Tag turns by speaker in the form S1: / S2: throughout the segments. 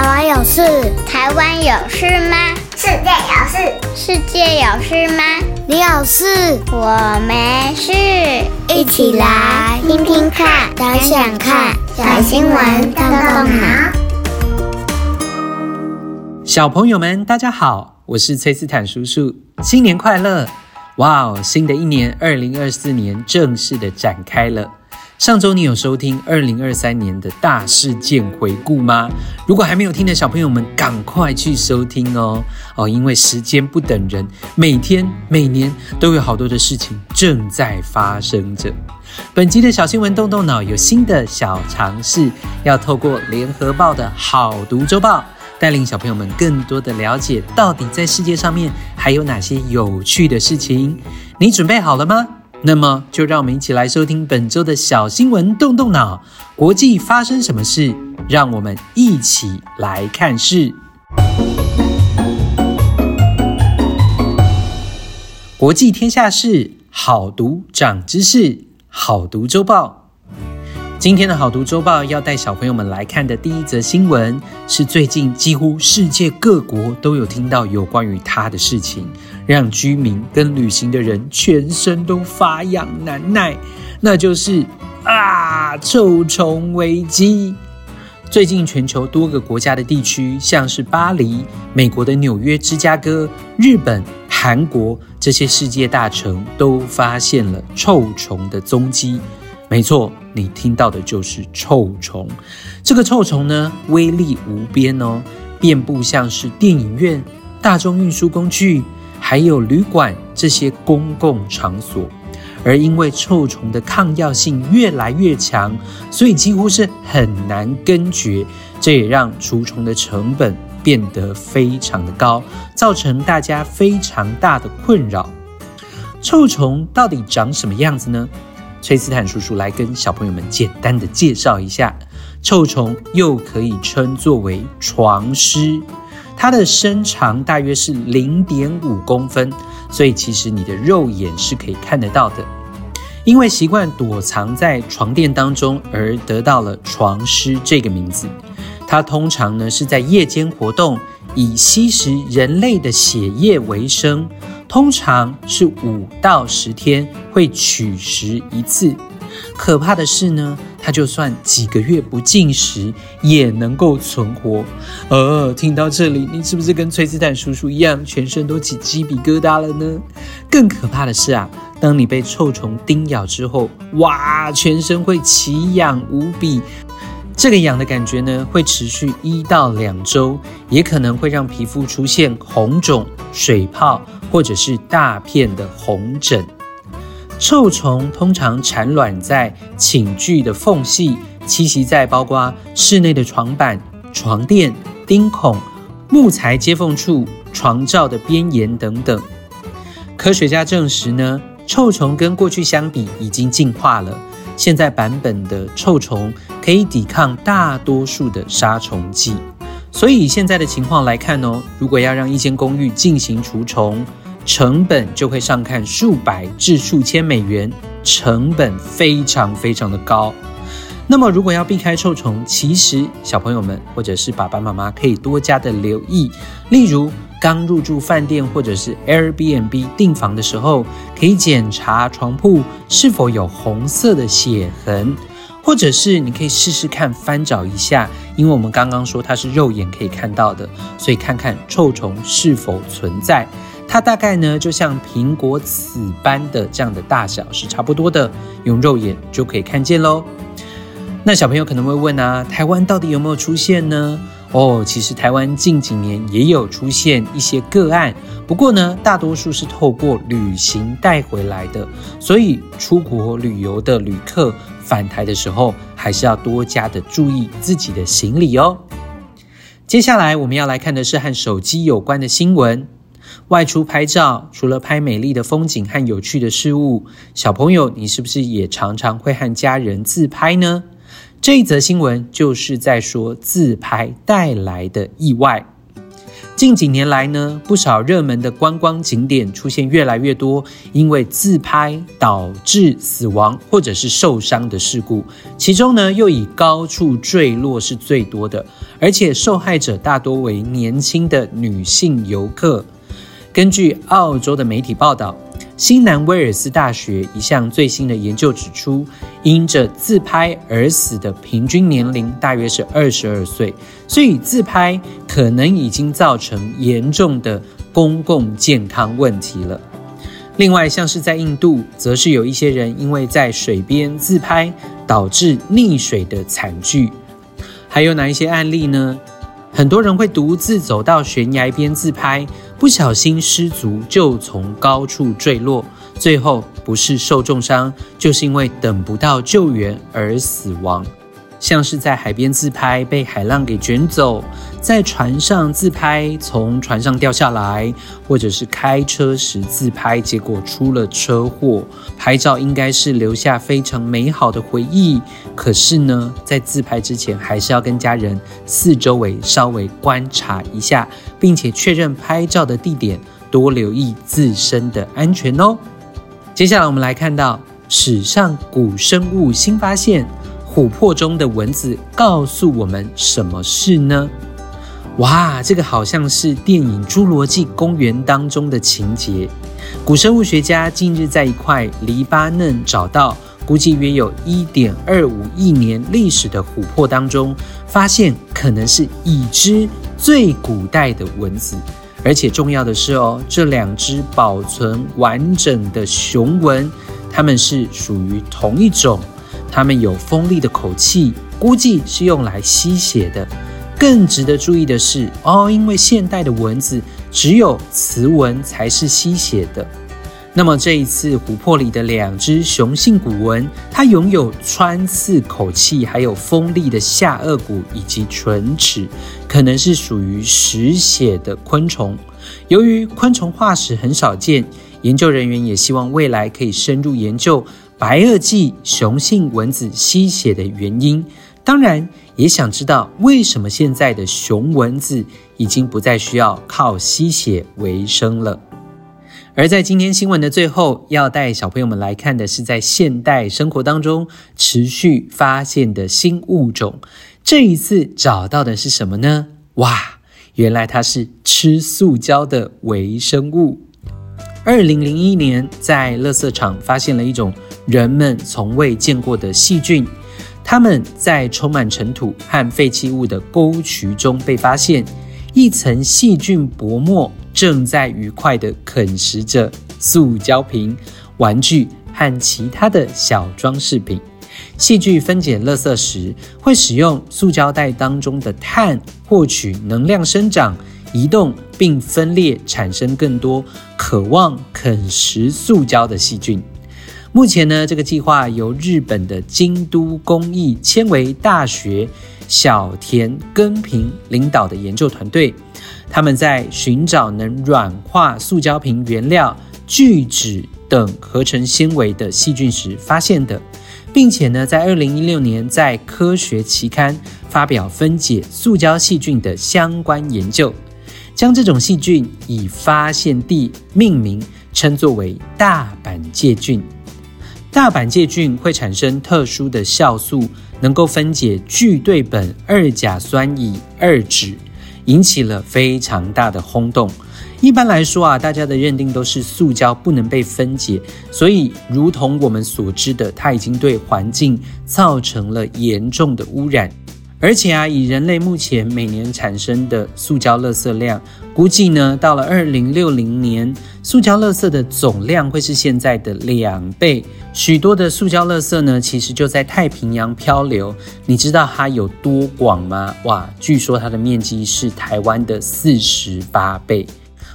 S1: 台湾有事？
S2: 台湾有事吗？
S3: 世界有事？
S2: 世界有事吗？
S1: 你有事？
S2: 我没事。
S1: 一起来听听看，想想看，小新闻动动脑。
S4: 小朋友们，大家好，我是崔斯坦叔叔，新年快乐！哇哦，新的一年，二零二四年正式的展开了。上周你有收听二零二三年的大事件回顾吗？如果还没有听的小朋友们，赶快去收听哦哦，因为时间不等人，每天每年都有好多的事情正在发生着。本集的小新闻动动脑有新的小尝试，要透过联合报的好读周报，带领小朋友们更多的了解，到底在世界上面还有哪些有趣的事情。你准备好了吗？那么，就让我们一起来收听本周的小新闻，动动脑。国际发生什么事？让我们一起来看事。国际天下事，好读长知识，好读周报。今天的好读周报要带小朋友们来看的第一则新闻，是最近几乎世界各国都有听到有关于它的事情，让居民跟旅行的人全身都发痒难耐，那就是啊，臭虫危机。最近全球多个国家的地区，像是巴黎、美国的纽约、芝加哥、日本、韩国这些世界大城，都发现了臭虫的踪迹。没错，你听到的就是臭虫。这个臭虫呢，威力无边哦，遍布像是电影院、大众运输工具，还有旅馆这些公共场所。而因为臭虫的抗药性越来越强，所以几乎是很难根绝。这也让除虫的成本变得非常的高，造成大家非常大的困扰。臭虫到底长什么样子呢？崔斯坦叔叔来跟小朋友们简单的介绍一下，臭虫又可以称作为床虱，它的身长大约是零点五公分，所以其实你的肉眼是可以看得到的。因为习惯躲藏在床垫当中，而得到了床虱这个名字。它通常呢是在夜间活动，以吸食人类的血液为生。通常是五到十天会取食一次，可怕的是呢，它就算几个月不进食也能够存活。呃，听到这里，你是不是跟崔斯坦叔叔一样，全身都起鸡皮疙瘩了呢？更可怕的是啊，当你被臭虫叮咬之后，哇，全身会奇痒无比。这个痒的感觉呢，会持续一到两周，也可能会让皮肤出现红肿、水泡，或者是大片的红疹。臭虫通常产卵在寝具的缝隙，栖息在包括室内的床板、床垫、钉孔、木材接缝处、床罩的边沿等等。科学家证实呢，臭虫跟过去相比已经进化了。现在版本的臭虫可以抵抗大多数的杀虫剂，所以以现在的情况来看哦，如果要让一间公寓进行除虫，成本就会上看数百至数千美元，成本非常非常的高。那么如果要避开臭虫，其实小朋友们或者是爸爸妈妈可以多加的留意，例如。刚入住饭店或者是 Airbnb 订房的时候，可以检查床铺是否有红色的血痕，或者是你可以试试看翻找一下，因为我们刚刚说它是肉眼可以看到的，所以看看臭虫是否存在。它大概呢就像苹果籽般的这样的大小是差不多的，用肉眼就可以看见喽。那小朋友可能会问啊，台湾到底有没有出现呢？哦，其实台湾近几年也有出现一些个案，不过呢，大多数是透过旅行带回来的，所以出国旅游的旅客返台的时候，还是要多加的注意自己的行李哦。接下来我们要来看的是和手机有关的新闻。外出拍照，除了拍美丽的风景和有趣的事物，小朋友，你是不是也常常会和家人自拍呢？这一则新闻就是在说自拍带来的意外。近几年来呢，不少热门的观光景点出现越来越多因为自拍导致死亡或者是受伤的事故，其中呢又以高处坠落是最多的，而且受害者大多为年轻的女性游客。根据澳洲的媒体报道。新南威尔斯大学一项最新的研究指出，因着自拍而死的平均年龄大约是二十二岁，所以自拍可能已经造成严重的公共健康问题了。另外，像是在印度，则是有一些人因为在水边自拍导致溺水的惨剧。还有哪一些案例呢？很多人会独自走到悬崖边自拍。不小心失足就从高处坠落，最后不是受重伤，就是因为等不到救援而死亡。像是在海边自拍被海浪给卷走，在船上自拍从船上掉下来，或者是开车时自拍结果出了车祸。拍照应该是留下非常美好的回忆，可是呢，在自拍之前还是要跟家人四周围稍微观察一下，并且确认拍照的地点，多留意自身的安全哦。接下来我们来看到史上古生物新发现。琥珀中的蚊子告诉我们什么事呢？哇，这个好像是电影《侏罗纪公园》当中的情节。古生物学家近日在一块黎巴嫩找到估计约有一点二五亿年历史的琥珀当中，发现可能是已知最古代的蚊子。而且重要的是哦，这两只保存完整的雄蚊，它们是属于同一种。它们有锋利的口器，估计是用来吸血的。更值得注意的是，哦，因为现代的蚊子只有雌蚊才是吸血的。那么这一次琥珀里的两只雄性古蚊，它拥有穿刺口器，还有锋利的下颚骨以及唇齿，可能是属于食血的昆虫。由于昆虫化石很少见，研究人员也希望未来可以深入研究。白垩纪雄性蚊子吸血的原因，当然也想知道为什么现在的雄蚊子已经不再需要靠吸血为生了。而在今天新闻的最后，要带小朋友们来看的是在现代生活当中持续发现的新物种。这一次找到的是什么呢？哇，原来它是吃塑胶的微生物。二零零一年，在垃圾场发现了一种人们从未见过的细菌，它们在充满尘土和废弃物的沟渠中被发现，一层细菌薄膜正在愉快地啃食着塑胶瓶、玩具和其他的小装饰品。细菌分解垃圾时，会使用塑胶袋当中的碳获取能量生长。移动并分裂，产生更多渴望啃食塑胶的细菌。目前呢，这个计划由日本的京都工艺纤维大学小田耕平领导的研究团队，他们在寻找能软化塑胶瓶原料聚酯等合成纤维的细菌时发现的，并且呢，在二零一六年在科学期刊发表分解塑胶细菌的相关研究。将这种细菌以发现地命名，称作为大阪界菌。大阪介菌会产生特殊的酵素，能够分解聚对苯二甲酸乙二酯，引起了非常大的轰动。一般来说啊，大家的认定都是塑胶不能被分解，所以如同我们所知的，它已经对环境造成了严重的污染。而且啊，以人类目前每年产生的塑胶垃圾量，估计呢，到了二零六零年，塑胶垃圾的总量会是现在的两倍。许多的塑胶垃圾呢，其实就在太平洋漂流。你知道它有多广吗？哇，据说它的面积是台湾的四十八倍。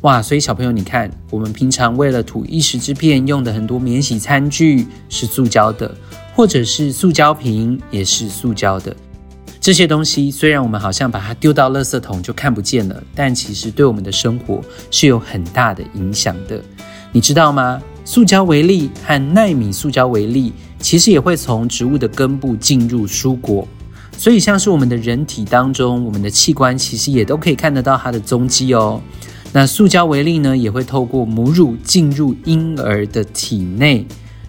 S4: 哇，所以小朋友，你看，我们平常为了吐一时之片用的很多免洗餐具是塑胶的，或者是塑胶瓶也是塑胶的。这些东西虽然我们好像把它丢到垃圾桶就看不见了，但其实对我们的生活是有很大的影响的。你知道吗？塑胶微粒和奈米塑胶微粒其实也会从植物的根部进入蔬果。所以像是我们的人体当中，我们的器官其实也都可以看得到它的踪迹哦。那塑胶微粒呢，也会透过母乳进入婴儿的体内。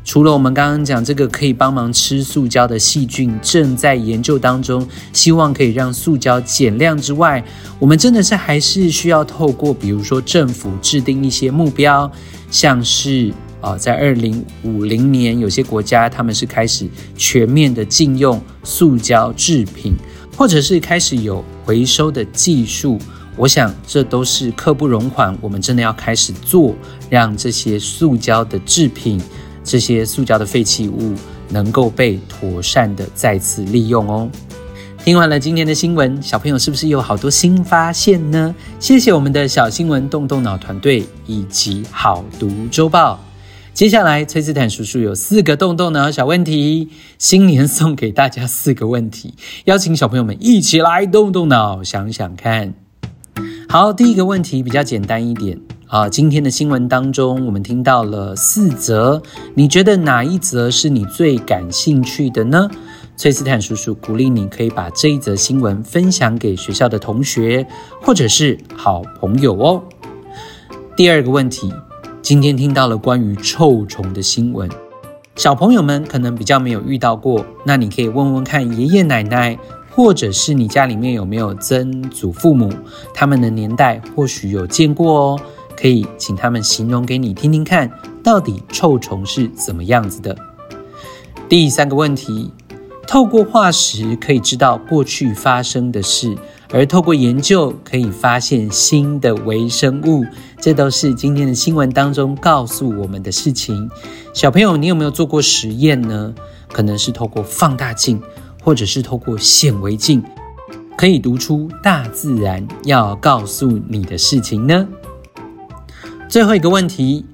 S4: 除了我们刚刚讲这个可以帮忙吃塑胶的细菌正在研究当中，希望可以让塑胶减量之外，我们真的是还是需要透过，比如说政府制定一些目标，像是啊，在二零五零年，有些国家他们是开始全面的禁用塑胶制品，或者是开始有回收的技术。我想这都是刻不容缓，我们真的要开始做，让这些塑胶的制品。这些塑胶的废弃物能够被妥善的再次利用哦。听完了今天的新闻，小朋友是不是有好多新发现呢？谢谢我们的小新闻动动脑团队以及好读周报。接下来，崔斯坦叔叔有四个动动脑小问题，新年送给大家四个问题，邀请小朋友们一起来动动脑，想想看。好，第一个问题比较简单一点。啊，今天的新闻当中，我们听到了四则，你觉得哪一则是你最感兴趣的呢？崔斯坦叔叔鼓励你可以把这一则新闻分享给学校的同学或者是好朋友哦。第二个问题，今天听到了关于臭虫的新闻，小朋友们可能比较没有遇到过，那你可以问问看爷爷奶奶，或者是你家里面有没有曾祖父母，他们的年代或许有见过哦。可以请他们形容给你听听看，到底臭虫是怎么样子的？第三个问题，透过化石可以知道过去发生的事，而透过研究可以发现新的微生物，这都是今天的新闻当中告诉我们的事情。小朋友，你有没有做过实验呢？可能是透过放大镜，或者是透过显微镜，可以读出大自然要告诉你的事情呢？最后一个问题，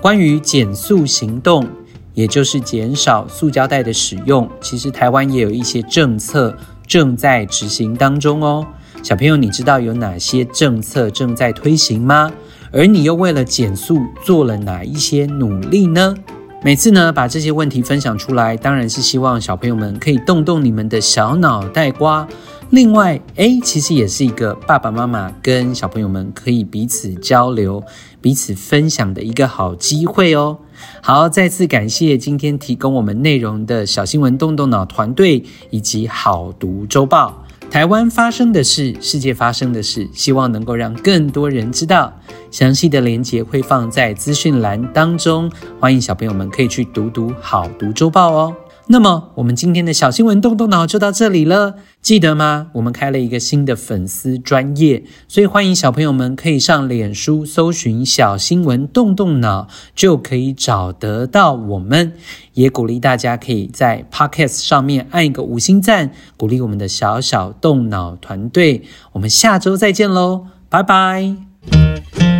S4: 关于减塑行动，也就是减少塑胶袋的使用，其实台湾也有一些政策正在执行当中哦。小朋友，你知道有哪些政策正在推行吗？而你又为了减塑做了哪一些努力呢？每次呢，把这些问题分享出来，当然是希望小朋友们可以动动你们的小脑袋瓜。另外，诶，其实也是一个爸爸妈妈跟小朋友们可以彼此交流、彼此分享的一个好机会哦。好，再次感谢今天提供我们内容的小新闻动动脑团队以及好读周报。台湾发生的事，世界发生的事，希望能够让更多人知道。详细的连结会放在资讯栏当中，欢迎小朋友们可以去读读好读周报哦。那么，我们今天的小新闻动动脑就到这里了，记得吗？我们开了一个新的粉丝专业，所以欢迎小朋友们可以上脸书搜寻“小新闻动动脑”，就可以找得到我们。也鼓励大家可以在 Podcast 上面按一个五星赞，鼓励我们的小小动脑团队。我们下周再见喽，拜拜。